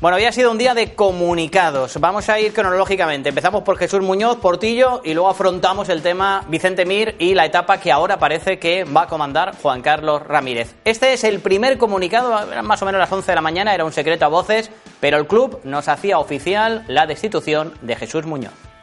Bueno, hoy ha sido un día de comunicados. Vamos a ir cronológicamente. Empezamos por Jesús Muñoz, Portillo, y luego afrontamos el tema Vicente Mir y la etapa que ahora parece que va a comandar Juan Carlos Ramírez. Este es el primer comunicado, eran más o menos las 11 de la mañana, era un secreto a voces, pero el club nos hacía oficial la destitución de Jesús Muñoz.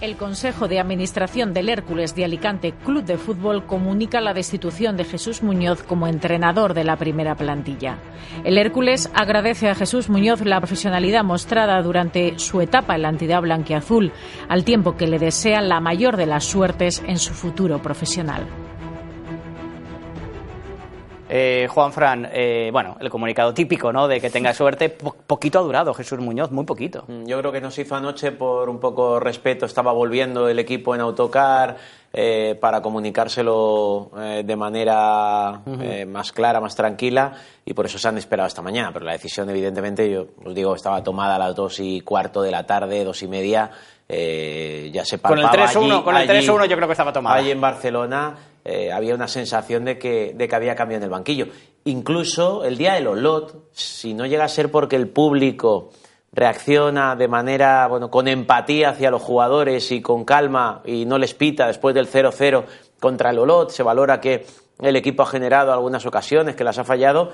El Consejo de Administración del Hércules de Alicante Club de Fútbol comunica la destitución de Jesús Muñoz como entrenador de la primera plantilla. El Hércules agradece a Jesús Muñoz la profesionalidad mostrada durante su etapa en la entidad blanquiazul, al tiempo que le desea la mayor de las suertes en su futuro profesional. Eh, Juan Fran, eh, bueno, el comunicado típico, ¿no? De que tenga suerte, po- poquito ha durado Jesús Muñoz, muy poquito. Mm, Yo creo que nos hizo anoche por un poco respeto. Estaba volviendo el equipo en autocar eh, para comunicárselo eh, de manera eh, más clara, más tranquila y por eso se han esperado esta mañana. Pero la decisión, evidentemente, yo os digo, estaba tomada a las dos y cuarto de la tarde, dos y media. eh, ya se palpaba 3-1, allí- con el allí- 3-1 yo creo que estaba tomada. Allí en Barcelona eh, había una sensación de que, de que había cambio en el banquillo. Incluso el día del Olot, si no llega a ser porque el público reacciona de manera, bueno, con empatía hacia los jugadores y con calma y no les pita después del 0-0 contra el Olot, se valora que el equipo ha generado algunas ocasiones, que las ha fallado.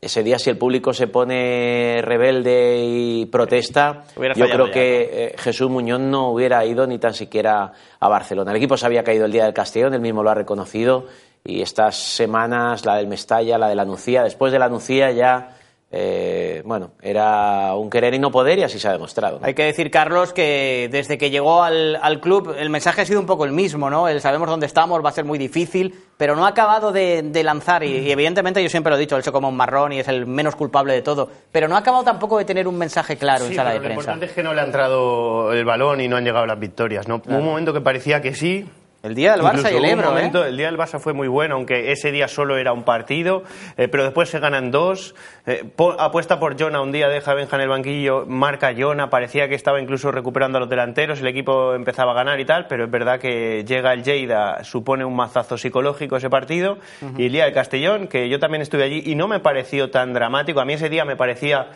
Ese día, si el público se pone rebelde y protesta, yo creo que eh, Jesús Muñoz no hubiera ido ni tan siquiera a Barcelona. El equipo se había caído el día del Castellón, él mismo lo ha reconocido, y estas semanas, la del Mestalla, la de la Nucía, después de la Nucía ya, eh, bueno, era un querer y no poder y así se ha demostrado. ¿no? Hay que decir, Carlos, que desde que llegó al, al club el mensaje ha sido un poco el mismo, ¿no? El sabemos dónde estamos, va a ser muy difícil, pero no ha acabado de, de lanzar y, y evidentemente yo siempre lo he dicho, él se come un marrón y es el menos culpable de todo, pero no ha acabado tampoco de tener un mensaje claro en sala de pero lo prensa. importante es que no le ha entrado el balón y no han llegado las victorias. ¿no? Hubo un momento que parecía que sí. El día del Barça Incluso y el Ebro, ¿eh? El día del Barça fue muy bueno, aunque ese día solo era un partido, eh, pero después se ganan dos. Eh, po- apuesta por Jona un día, deja a Benja en el banquillo, marca Jona, parecía que estaba incluso recuperando a los delanteros, el equipo empezaba a ganar y tal, pero es verdad que llega el Lleida, supone un mazazo psicológico ese partido, y el día del Castellón, que yo también estuve allí y no me pareció tan dramático, a mí ese día me parecía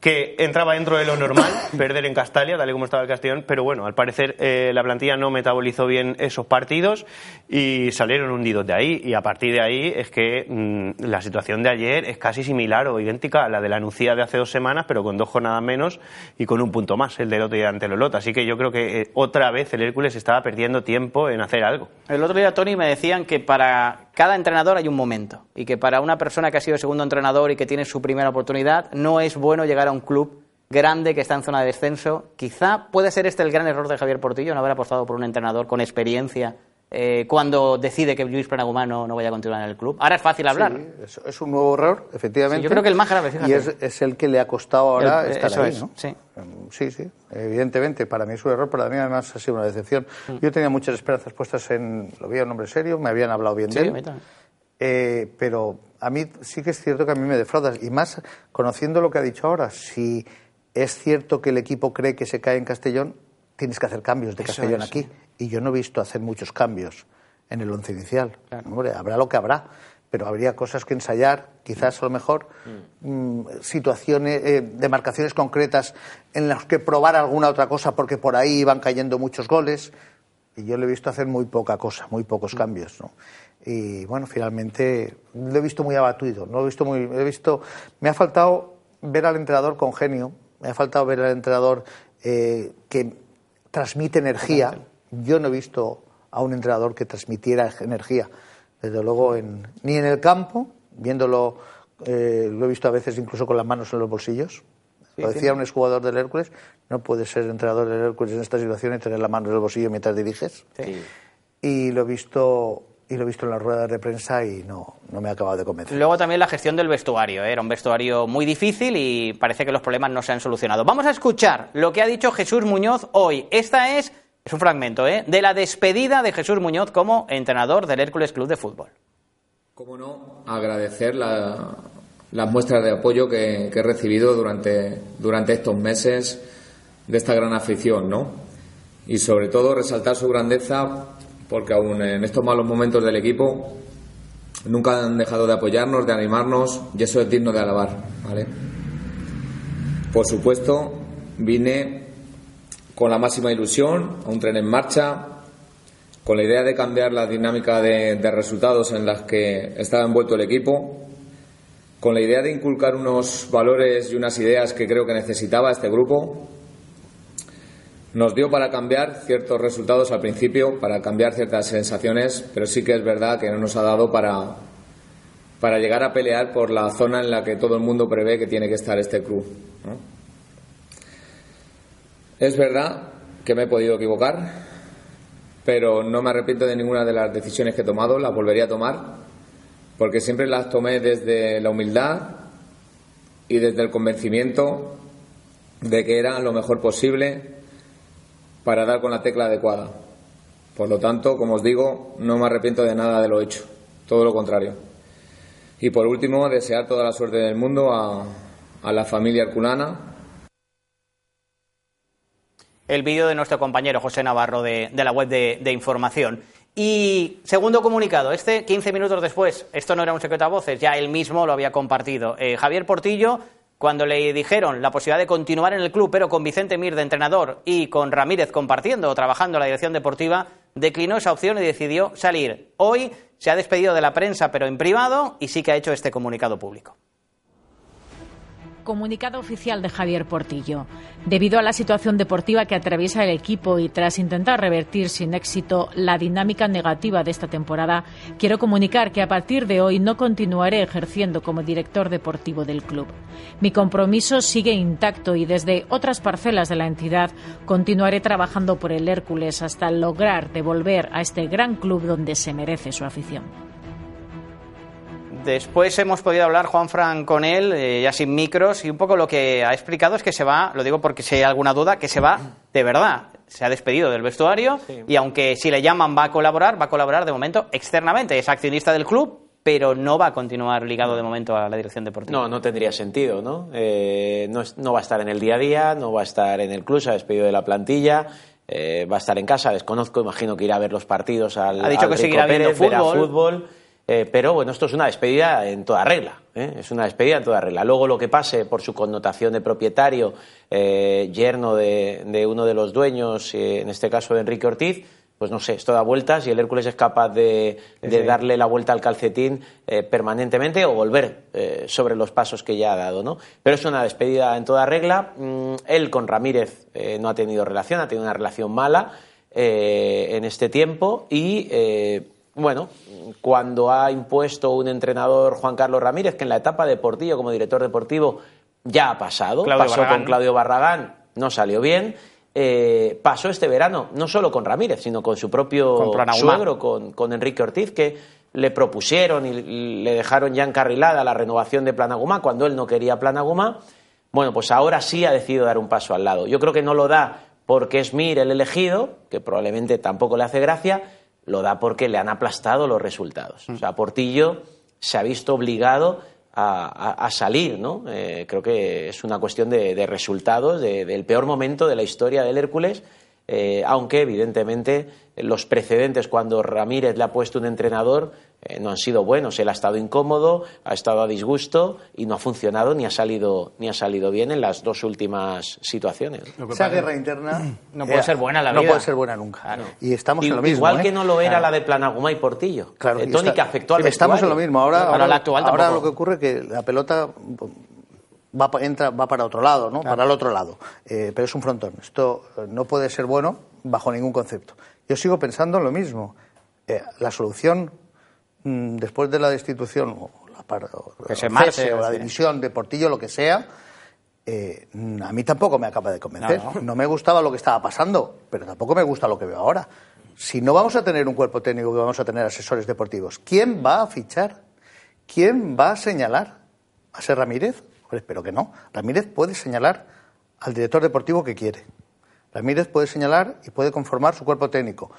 que entraba dentro de lo normal perder en Castalia, tal y como estaba el Castellón, pero bueno, al parecer eh, la plantilla no metabolizó bien esos partidos y salieron hundidos de ahí. Y a partir de ahí es que mm, la situación de ayer es casi similar o idéntica a la de la Nucía de hace dos semanas, pero con dos jornadas menos y con un punto más, el del otro día ante el Olot. Así que yo creo que eh, otra vez el Hércules estaba perdiendo tiempo en hacer algo. El otro día, Tony, me decían que para cada entrenador hay un momento y que para una persona que ha sido segundo entrenador y que tiene su primera oportunidad, no es bueno llegar a un club grande que está en zona de descenso. Quizá puede ser este el gran error de Javier Portillo, no haber apostado por un entrenador con experiencia eh, cuando decide que Luis Prenagumá no, no vaya a continuar en el club. Ahora es fácil hablar. Sí, es, es un nuevo error, efectivamente. Sí, yo creo que el más grave, fíjate. Y es, es el que le ha costado ahora El- estar eso ahí, es, ¿no? sí. Sí, sí, evidentemente. Para mí es un error, para mí además ha sido una decepción. Mm. Yo tenía muchas esperanzas puestas en... Lo veía un hombre serio, me habían hablado bien de él. Eh, pero a mí sí que es cierto que a mí me defraudas. Y más conociendo lo que ha dicho ahora, si es cierto que el equipo cree que se cae en Castellón, tienes que hacer cambios de Castellón aquí. Y yo no he visto hacer muchos cambios en el once inicial. Hombre, habrá lo que habrá, pero habría cosas que ensayar, quizás a lo mejor mm, situaciones, eh, demarcaciones concretas en las que probar alguna otra cosa, porque por ahí iban cayendo muchos goles. Y yo le he visto hacer muy poca cosa, muy pocos cambios, ¿no? Y bueno, finalmente lo he visto muy abatido, no lo he visto muy, he visto, me ha faltado ver al entrenador con genio, me ha faltado ver al entrenador eh, que transmite energía. Yo no he visto a un entrenador que transmitiera energía, desde luego en- ni en el campo, viéndolo, eh, lo he visto a veces incluso con las manos en los bolsillos. Lo decía un exjugador del Hércules, no puedes ser entrenador del Hércules en esta situación y tener la mano en el bolsillo mientras diriges. y lo he visto y lo he visto en las ruedas de prensa y no, no me ha acabado de convencer. Luego también la gestión del vestuario. ¿eh? Era un vestuario muy difícil y parece que los problemas no se han solucionado. Vamos a escuchar lo que ha dicho Jesús Muñoz hoy. Esta es, es un fragmento ¿eh? de la despedida de Jesús Muñoz como entrenador del Hércules Club de Fútbol. Cómo no, agradecer la, las muestras de apoyo que, que, he recibido durante, durante estos meses de esta gran afición, ¿no? Y sobre todo resaltar su grandeza porque aún en estos malos momentos del equipo nunca han dejado de apoyarnos, de animarnos y eso es digno de alabar. Por supuesto, vine con la máxima ilusión a un tren en marcha, con la idea de cambiar la dinámica de, de resultados en las que estaba envuelto el equipo, con la idea de inculcar unos valores y unas ideas que creo que necesitaba este grupo nos dio para cambiar ciertos resultados al principio, para cambiar ciertas sensaciones, pero sí que es verdad que no nos ha dado para, para llegar a pelear por la zona en la que todo el mundo prevé que tiene que estar este club. Es verdad que me he podido equivocar, pero no me arrepiento de ninguna de las decisiones que he tomado, las volvería a tomar, porque siempre las tomé desde la humildad y desde el convencimiento de que era lo mejor posible para dar con la tecla adecuada. Por lo tanto, como os digo, no me arrepiento de nada de lo hecho, todo lo contrario. Y por último, desear toda la suerte del mundo a, a la familia herculana. El vídeo de nuestro compañero José Navarro de, de la web de, de, información. Y segundo comunicado, este 15 minutos después, esto no era un secreto a voces, ya él mismo lo había compartido. Eh, Javier Portillo cuando le dijeron la posibilidad de continuar en el club, pero con Vicente Mir de entrenador y con Ramírez compartiendo o trabajando en la dirección deportiva, declinó esa opción y decidió salir. Hoy se ha despedido de la prensa, pero en privado, y sí que ha hecho este comunicado público. Comunicado oficial de Javier Portillo. Debido a la situación deportiva que atraviesa el equipo y tras intentar revertir sin éxito la dinámica negativa de esta temporada, quiero comunicar que a partir de hoy no continuaré ejerciendo como director deportivo del club. Mi compromiso sigue intacto y desde otras parcelas de la entidad continuaré trabajando por el Hércules hasta lograr devolver a este gran club donde se merece su afición. Después hemos podido hablar, Juan Fran, con él, eh, ya sin micros, y un poco lo que ha explicado es que se va, lo digo porque si hay alguna duda, que se va de verdad. Se ha despedido del vestuario sí. y aunque si le llaman va a colaborar, va a colaborar de momento externamente. Es accionista del club, pero no va a continuar ligado de momento a la dirección deportiva. No, no tendría sentido, ¿no? Eh, no, no, va a estar en el día a día, no va a estar en el club, se ha despedido de la plantilla. Eh, va a estar en casa, desconozco, imagino que irá a ver los partidos al. Ha dicho al que seguirá Pérez, viendo fútbol. Eh, pero bueno, esto es una despedida en toda regla. ¿eh? Es una despedida en toda regla. Luego lo que pase por su connotación de propietario, eh, yerno de, de, uno de los dueños, en este caso de Enrique Ortiz, pues no sé, esto da vueltas y el Hércules es capaz de, de sí. darle la vuelta al calcetín permanentemente o volver sobre los pasos que ya ha dado, ¿no? Pero es una despedida en toda regla. Mm, él con Ramírez no ha tenido relación, ha tenido una relación mala en este tiempo y bueno, cuando ha impuesto un entrenador Juan Carlos Ramírez, que en la etapa deportiva como director deportivo ya ha pasado, Claudio pasó Barragán. con Claudio Barragán, no salió bien. Eh, pasó este verano, no solo con Ramírez, sino con su propio con suegro, con, con, Enrique Ortiz, que le propusieron y le dejaron ya encarrilada la renovación de Planagumá cuando él no quería Planagumá. Bueno, pues ahora sí ha decidido dar un paso al lado. Yo creo que no lo da porque es Mir el elegido, que probablemente tampoco le hace gracia, lo da porque le han aplastado los resultados. O sea, Portillo se ha visto obligado a, a, salir, ¿no? Eh, creo que es una cuestión de, de resultados, de, del peor momento de la historia del Hércules, eh, aunque evidentemente los precedentes cuando Ramírez le ha puesto un entrenador eh, no han sido buenos. Él ha estado incómodo, ha estado a disgusto y no ha funcionado ni ha salido ni ha salido bien en las dos últimas situaciones. Esa guerra interna no puede ser buena la no vida. puede ser buena nunca. Claro. Y estamos en lo mismo. Igual ¿eh? que no lo era claro. la de Planaguma y Portillo. Claro, eh, Tony está, que afectó al sí, Estamos en lo mismo. Ahora, ahora, ahora, la actual ahora lo que ocurre es que la pelota va, entra, va para otro lado, ¿no? Claro. Para el otro lado. Eh, pero es un frontón. Esto no puede ser bueno bajo ningún concepto. Yo sigo pensando en lo mismo. Eh, la solución mmm, después de la destitución o la, o, que se o, marche, o la división de Portillo, lo que sea, eh, a mí tampoco me acaba de convencer. No, no. no, me gustaba lo que estaba pasando, pero tampoco me gusta lo que veo ahora. si no vamos a tener un cuerpo técnico que vamos a tener asesores deportivos, ¿quién va a fichar? ¿Quién va a señalar? ¿Va a ser Ramírez? Pues espero que no. Ramírez puede señalar al director deportivo que quiere. Ramírez puede señalar y puede conformar su cuerpo técnico.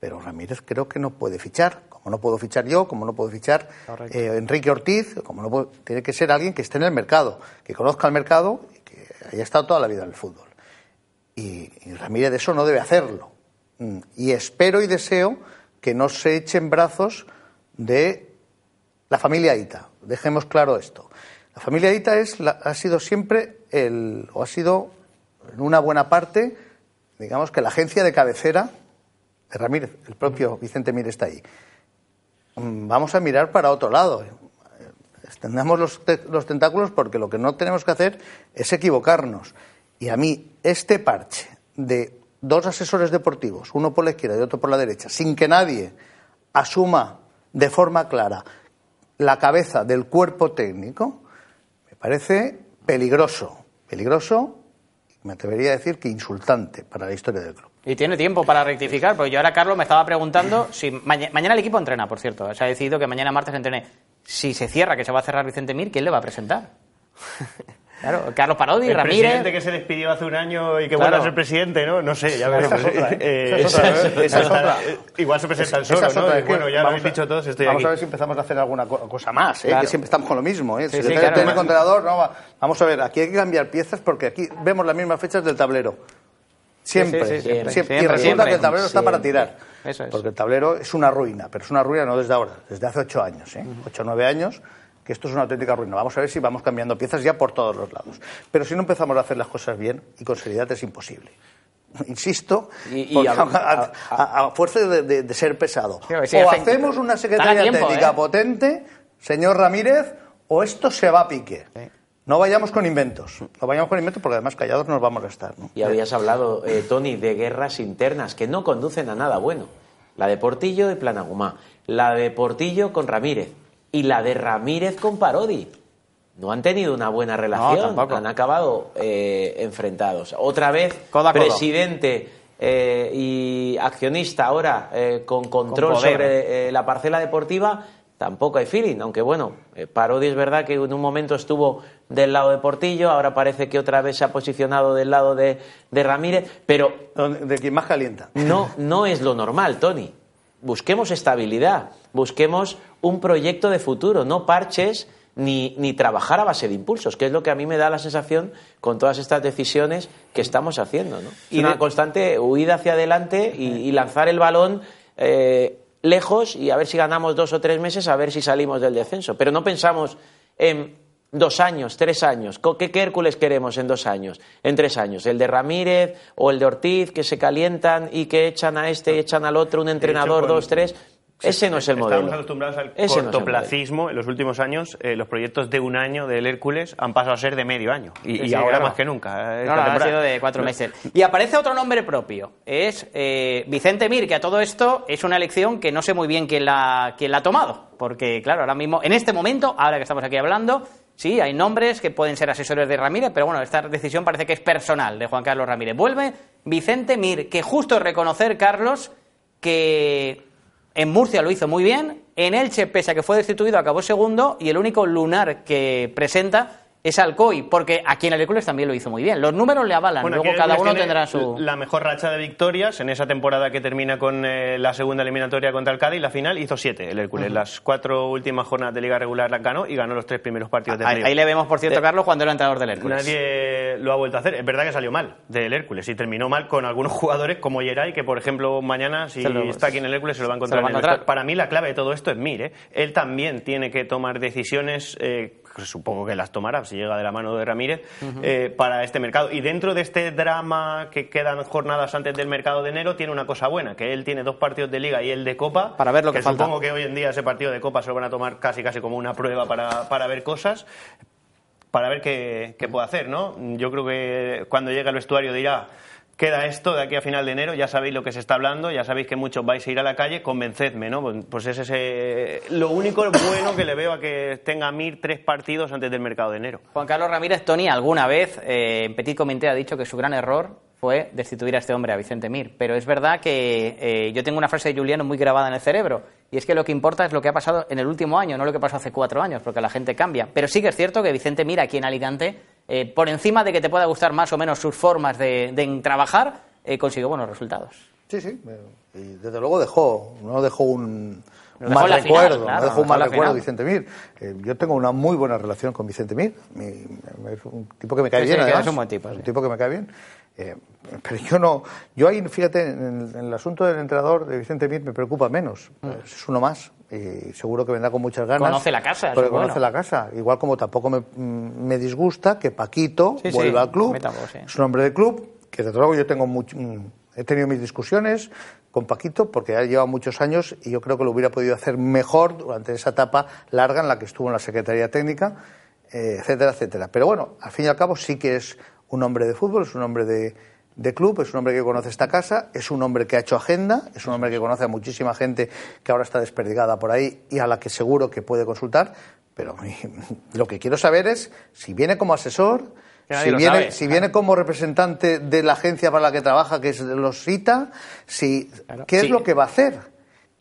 Pero Ramírez creo que no puede fichar, como no puedo fichar yo, como no puedo fichar eh, Enrique Ortiz, como no puedo, tiene que ser alguien que esté en el mercado, que conozca el mercado y que haya estado toda la vida en el fútbol. Y, y Ramírez eso no debe hacerlo. Mm, Y espero y deseo que no se echen brazos de la familia Ita. Dejemos claro esto. La familia Ita es la- ha sido siempre el, o ha sido en una buena parte, digamos que la agencia de cabecera de Ramírez. El propio Vicente Mir está ahí. Mm, Vamos a mirar para otro lado. Extendamos los, te- los tentáculos porque lo que no tenemos que hacer es equivocarnos. Y a mí, este parche de dos asesores deportivos, uno por la izquierda y otro por la derecha, sin que nadie asuma de forma clara la cabeza del cuerpo técnico, parece peligroso. Peligroso, me atrevería a decir que insultante para la historia del club. Y tiene tiempo para rectificar, porque yo ahora, Carlos, me estaba preguntando si maña- mañana el equipo entrena, por cierto. Se ha decidido que mañana martes entrene. Si se cierra, que se va a cerrar Vicente Mir, ¿quién le va a presentar? Claro, Carlos Parodi, El Ramírez. presidente que se despidió hace un año y que Claro. vuelve a ser presidente, ¿no? No sé, ya veremos. Esa es otra, Esa es otra. Esa es otra. Igual se presentan Esa solos, es otra, ¿no? es que bueno, ya lo vamos habéis a- dicho todos, estoy vamos aquí. a ver si empezamos a hacer alguna co- cosa más, ¿eh? Claro. que siempre estamos con lo mismo. ¿eh? Sí, sí, Secretario claro. técnico, entrenador, no, va- vamos a ver, aquí hay que cambiar piezas porque aquí vemos las mismas fechas del tablero. Siempre, Sí, sí, sí, siempre, siempre. Y resulta siempre. que el tablero está para tirar. Eso es. Porque el tablero es una ruina, pero es una ruina no desde ahora, desde hace ocho años, ¿eh? ocho o nueve años, que esto es una auténtica ruina. Vamos a ver si vamos cambiando piezas ya por todos los lados. Pero si no empezamos a hacer las cosas bien y con seriedad es imposible. Insisto, Y- a- a, a- a fuerza de, de- de ser pesado. Sí, sí, o hace- hacemos una secretaría tiempo, técnica ¿eh? potente, señor Ramírez, o esto se va a pique. No vayamos con inventos. No vayamos con inventos porque además callados nos vamos a estar. ¿no? Y habías hablado, eh, Tony, de guerras internas que no conducen a nada bueno. La de Portillo y Planagumá, la de Portillo con Ramírez y la de Ramírez con Parodi. No han tenido una buena relación, han acabado eh, enfrentados. Otra vez, Codo a codo. presidente eh, y accionista ahora eh, con control Con sobre eh, la parcela deportiva, tampoco hay feeling. Aunque bueno, eh, Parodi es verdad que en un momento estuvo del lado de Portillo, ahora parece que otra vez se ha posicionado del lado de, de Ramírez, pero De quien más calienta. no, no es lo normal, Tony. Busquemos estabilidad, busquemos un proyecto de futuro, no parches ni, ni trabajar a base de impulsos, que es lo que a mí me da la sensación con todas estas decisiones que estamos haciendo. ¿no? Y una constante huida hacia adelante y, y lanzar el balón eh, lejos y a ver si ganamos dos o tres meses, a ver si salimos del descenso. Pero no pensamos en dos años, tres años. ¿Qué, qué Hércules queremos en dos años, en tres años? ¿El de Ramírez o el de Ortiz que se calientan y que echan a este y echan al otro, un entrenador, dos, tres? Ese no es el modelo. Estamos acostumbrados al Ese no cortoplacismo. en los últimos años, eh, los proyectos de un año del Hércules han pasado a ser de medio año. Y, Sí, y sí, ahora claro. más que nunca. eh, No, ha sido de cuatro meses. Y aparece otro nombre propio. Es eh, Vicente Mir, que a todo esto es una elección que no sé muy bien quién la, quién la ha tomado. Porque, claro, ahora mismo, en este momento, ahora que estamos aquí hablando, sí, hay nombres que pueden ser asesores de Ramírez, pero bueno, esta decisión parece que es personal de Juan Carlos Ramírez. Vuelve Vicente Mir, que justo reconocer, Carlos, que en Murcia lo hizo muy bien, en Elche, pese a que fue destituido, acabó segundo, y el único lunar que presenta es Alcoy, porque aquí en el Hércules también lo hizo muy bien. Los números le avalan, Bueno, luego cada uno tendrá su... La mejor racha de victorias en esa temporada que termina con eh, la segunda eliminatoria contra el Cádiz, la final hizo siete el Hércules. Las cuatro últimas jornadas de liga regular las ganó y ganó los tres primeros partidos de Ahí, ahí le vemos, por cierto, Carlos, cuando era entrenador del Hércules. Nadie lo ha vuelto a hacer. Es verdad que salió mal del Hércules y terminó mal con algunos jugadores como Geray, que por ejemplo mañana, si lo- está aquí en el Hércules, se lo va a encontrar. va a en el. Para mí la clave de todo esto es Mir. ¿eh? Él también tiene que tomar decisiones, eh, que supongo que las tomará si llega de la mano de Ramírez, eh, para este mercado. Y dentro de este drama que quedan jornadas antes del mercado de enero, tiene una cosa buena, que él tiene dos partidos de Liga y el de Copa. Para ver lo que falta. Supongo que hoy en día ese partido de Copa se lo van a tomar casi casi como una prueba para, para ver cosas para ver qué, qué puede hacer, ¿no? Yo creo que cuando llegue al vestuario dirá, queda esto de aquí a final de enero, ya sabéis lo que se está hablando, ya sabéis que muchos vais a ir a la calle, convencedme, ¿no? Pues- Pues ese es ese- lo único bueno que le veo a que tenga Mir tres partidos antes del mercado de enero. Juan Carlos Ramírez, Tony, alguna vez eh, en Petit Comité ha dicho que su gran error fue destituir a este hombre, a Vicente Mir. Pero es verdad que eh, yo tengo una frase de Juliano muy grabada en el cerebro, y es que lo que importa es lo que ha pasado en el último año, no lo que pasó hace cuatro años, porque la gente cambia. Pero sí que es cierto que Vicente Mir, aquí en Alicante, eh, por encima de que te pueda gustar más o menos sus formas de, de trabajar, eh, consiguió buenos resultados. Sí, sí. Y desde luego dejó, no dejó un, mal final, recuerdo, claro, no dejó un mal recuerdo. Vicente Mir. Eh, yo tengo una muy buena relación con Vicente Mir. Mi- es un tipo que me cae Sí, bien, sí, además. es un buen tipo, un sí. tipo que me cae bien. Eh, pero yo no. Yo ahí, fíjate, en el, en el asunto del entrenador de Vicente Mir me preocupa menos. Es uno más. Y seguro que vendrá con muchas ganas. Mm. Conoce la casa, bueno. conoce la casa. Igual como tampoco me, mm, me disgusta que Paquito Sí, sí, vuelva al club. tampoco, sí. Es un hombre de club que desde luego yo tengo mucho, mm, he tenido mis discusiones con Paquito porque ha llevado muchos años y yo creo que lo hubiera podido hacer mejor durante esa etapa larga en la que estuvo en la Secretaría Técnica, eh, etcétera, etcétera. Pero bueno, al fin y al cabo sí que es un hombre de fútbol, es un hombre de, de club, es un hombre que conoce esta casa, es un hombre que ha hecho agenda, es un hombre que conoce a muchísima gente que ahora está desperdigada por ahí y a la que seguro que puede consultar. Pero lo que quiero saber es si viene como asesor, si viene, sabe, si claro. viene como representante de la agencia para la que trabaja, que es los CITA, si, ¿qué Sí. es lo que va a hacer?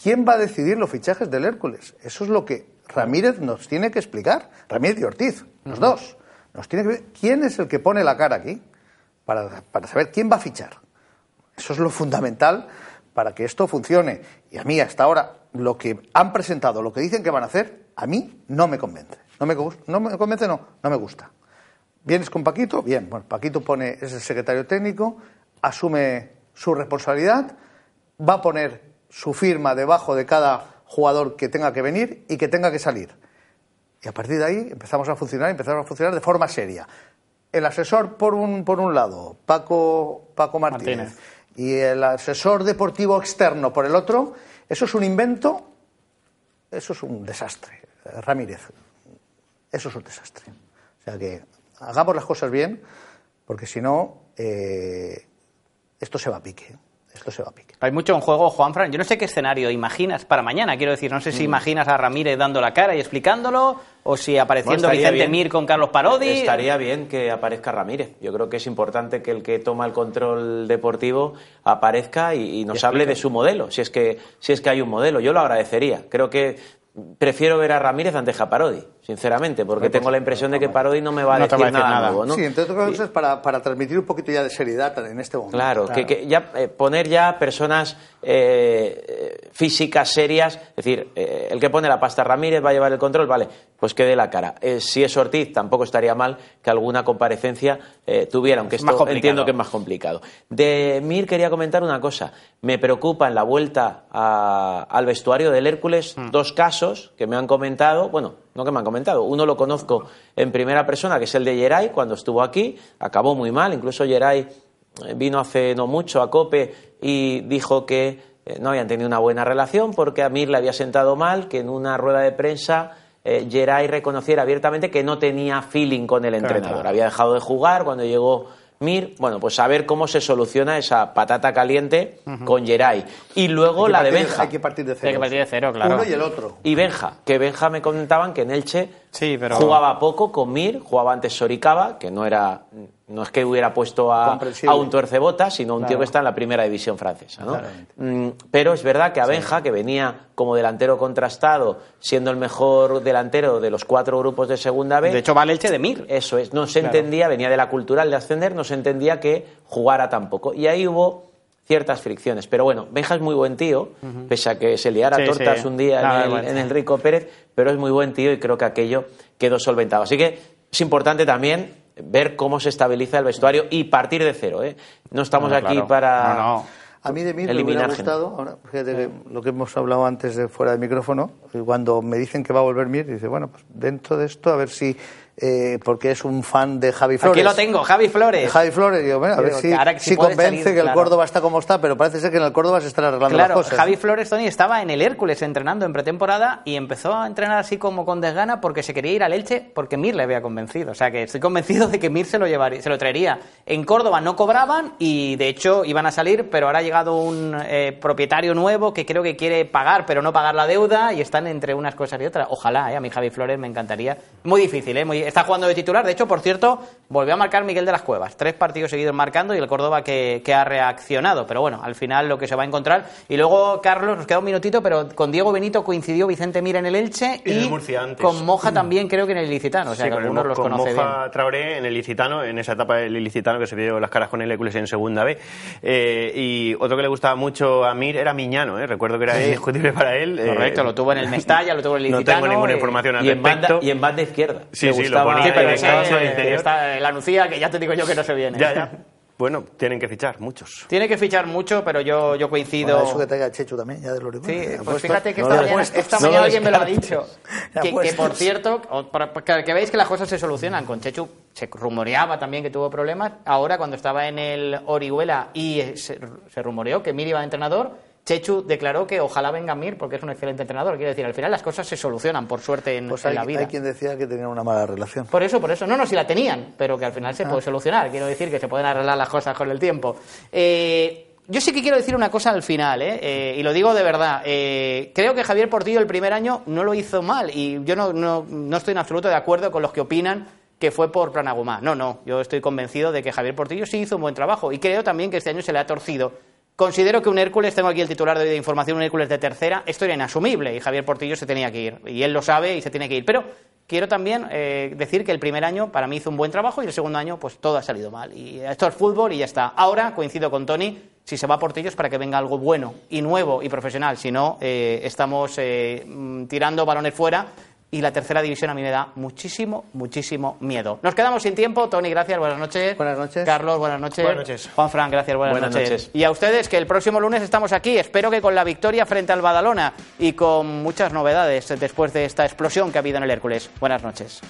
¿Quién va a decidir los fichajes del Hércules? Eso es lo que Ramírez nos tiene que explicar. Ramírez y Ortiz, los dos. Nos tiene que ver quién es el que pone la cara aquí para, para saber quién va a fichar. Eso es lo fundamental para que esto funcione. Y a mí, hasta ahora, lo que han presentado, lo que dicen que van a hacer, a mí no me convence. No me, no me convence, no, no me gusta. ¿Vienes con Paquito? Bien, bueno, Paquito pone, es el secretario técnico, asume su responsabilidad, va a poner su firma debajo de cada jugador que tenga que venir y que tenga que salir. Y a partir de ahí empezamos a funcionar, empezamos a funcionar de forma seria. El asesor por un, por un lado, Paco, Paco Martínez, Martínez. y el asesor deportivo externo por el otro, eso es un invento, eso es un desastre. Ramírez, eso es un desastre. O sea que hagamos las cosas bien, porque si no, eh, esto se va a pique. Esto se va a pique. Hay mucho en juego, Juanfran. Yo no sé qué escenario imaginas para mañana. Quiero decir, no sé si Mm. imaginas a Ramírez dando la cara y explicándolo, o si apareciendo Bueno, Vicente bien. Mir con Carlos Parodi. Estaría bien que aparezca Ramírez. Yo creo que es importante que el que toma el control deportivo aparezca y, y nos hable de su modelo, si es que si es que hay un modelo. Yo lo agradecería. Creo que prefiero ver a Ramírez antes que a Parodi, sinceramente, porque tengo la impresión de que Parodi no me va a No decir, va a decir nada, nada. nuevo, ¿no? Sí, entre otras cosas, para, para transmitir un poquito ya de seriedad en este momento. Claro, Que, que ya eh, poner ya personas eh, físicas serias, es decir, eh, el que pone la pasta Ramírez va a llevar el control, vale, pues que dé la cara. Eh, si es Ortiz, tampoco estaría mal que alguna comparecencia tuviera, aunque Es esto entiendo que es más complicado. De Mir quería comentar una cosa. Me preocupa en la vuelta a- al vestuario del Hércules Hmm. dos casos que me han comentado, bueno, no que me han comentado, uno lo conozco en primera persona, que es el de Geray, cuando estuvo aquí, acabó muy mal, incluso Geray vino hace no mucho a Cope y dijo que eh, no habían tenido una buena relación porque a Mir le había sentado mal, que en una rueda de prensa eh, Geray reconociera abiertamente que no tenía feeling con el entrenador. Había dejado de jugar cuando llegó Mir. Bueno, pues a ver cómo se soluciona esa patata caliente con Geray. Y luego la de Benja. Hay que partir de cero. Hay que partir de cero, claro. Uno y el otro. Y Benja, que Benja me comentaban que en Elche Sí, pero- jugaba poco con Mir, jugaba antes Soricaba, que no era no es que hubiera puesto a, a un tuercebotas, sino un tío que está en la primera división francesa. ¿no? Mm, pero es verdad que a Benja, que venía como delantero contrastado, siendo el mejor delantero de los cuatro grupos de segunda B, De hecho, va el Elche de Mir. eso es, no se entendía, venía de la cultural de ascender, no se entendía que jugara tampoco. Y ahí hubo ciertas fricciones. Pero bueno, Benja es muy buen tío, pese a que se liara Sí, tortas sí. un día Nada, en, el, vergüenza. en el Rico Pérez, pero es muy buen tío y creo que aquello quedó solventado. Así que es importante también ver cómo se estabiliza el vestuario y partir de cero. ¿eh? No estamos No, aquí claro. para... No, no. A mí de mí me hubiera gustado, ahora, fíjate lo que hemos hablado antes de fuera de micrófono, y cuando me dicen que va a volver Mir, dice, bueno, pues dentro de esto, a ver si, eh, porque es un fan de Javi Flores. Aquí lo tengo, Javi Flores. Javi Flores, digo, bueno, a ver si, ahora convence salir, que el. Córdoba está como está, pero parece ser que en el Córdoba se están arreglando Claro, las cosas. Javi Flores, Tony, estaba en el Hércules entrenando en pretemporada y empezó a entrenar así como con desgana porque se quería ir al Elche porque Mir le había convencido. O sea que estoy convencido de que Mir se lo, llevaría, se lo traería. En Córdoba no cobraban y de hecho iban a salir, pero ahora ha llegado un eh, propietario nuevo que creo que quiere pagar, pero no pagar la deuda y están entre unas cosas y otras. Ojalá, eh, a mí Javi Flores me encantaría. Muy difícil, ¿eh? Muy- está jugando de titular. De hecho, por cierto, volvió a marcar Miguel de las Cuevas. Tres partidos seguidos marcando y el Córdoba que, que ha reaccionado. Pero bueno, al final lo que se va a encontrar. Y luego, Carlos, nos queda un minutito, pero con Diego Benito coincidió Vicente Mira en el Elche Y y, en el Murcia antes. con Moja también creo que en el Ilicitano. O sea, Sí, que el algunos Mo- los con conoce Moja bien. Traoré en el Ilicitano, en esa etapa del Ilicitano que se vio las caras con el Hércules en segunda B. Eh, y otro que le gustaba mucho a Mir era Miñano, ¿eh? recuerdo que era indiscutible para él. eh, Correcto, lo tuvo en el Mestalla, lo tuvo en el No Ilicitano. tengo ninguna información al Y en, respecto. banda, y en banda izquierda. Sí, sí, lo ponía Sí, pero Eh, estaba en el eh, interior. está la Nucía, que ya te digo yo que no se viene. Ya, ya. Bueno, tienen que fichar muchos. Tiene que fichar mucho, pero yo, yo coincido. Bueno, eso que traiga Chechu también, ya Orihuela. Sí, pues fíjate que No esta mañana, esta No mañana lo alguien me lo ha dicho. Que, que, por cierto, para- para que veáis que las cosas se solucionan. Con Chechu se rumoreaba también que tuvo problemas. Ahora, cuando estaba en el Orihuela y eh, se, se rumoreó que Mir iba de entrenador, Chechu declaró que ojalá venga Mir porque es un excelente entrenador. Quiero decir, al final las cosas se solucionan, por suerte, en, Pues en la vida. hay quien decía que tenían una mala relación. Por eso, por eso. No, no, si la tenían, pero que al final se Ah. puede solucionar. Quiero decir que se pueden arreglar las cosas con el tiempo. Eh, yo sí que quiero decir una cosa al final, ¿eh? Eh, y lo digo de verdad. Eh, creo que Javier Portillo el primer año no lo hizo mal y yo no, no, no estoy en absoluto de acuerdo con los que opinan que fue por Planagumá. No, no. Yo estoy convencido de que Javier Portillo sí hizo un buen trabajo y creo también que este año se le ha torcido. Considero que un Hércules, tengo aquí el titular de hoy de información, un Hércules de tercera, esto era inasumible y Javier Portillo se tenía que ir. Y él lo sabe y se tiene que ir. Pero quiero también eh, decir que el primer año para mí hizo un buen trabajo y el segundo año pues todo ha salido mal. Y esto es fútbol y ya está. Ahora coincido con Tony, si se va Portillo es para que venga algo bueno y nuevo y profesional. Si no, eh, estamos eh, mm, tirando balones fuera y la tercera división a mí me da muchísimo, muchísimo miedo. Nos quedamos sin tiempo. Tony, gracias, buenas noches. Buenas noches. Carlos, buenas noches. Buenas noches. Juan Fran, gracias, buenas, Buenas noches. Y a ustedes, que el próximo lunes estamos aquí. Espero que con la victoria frente al Badalona y con muchas novedades después de esta explosión que ha habido en el Hércules. Buenas noches.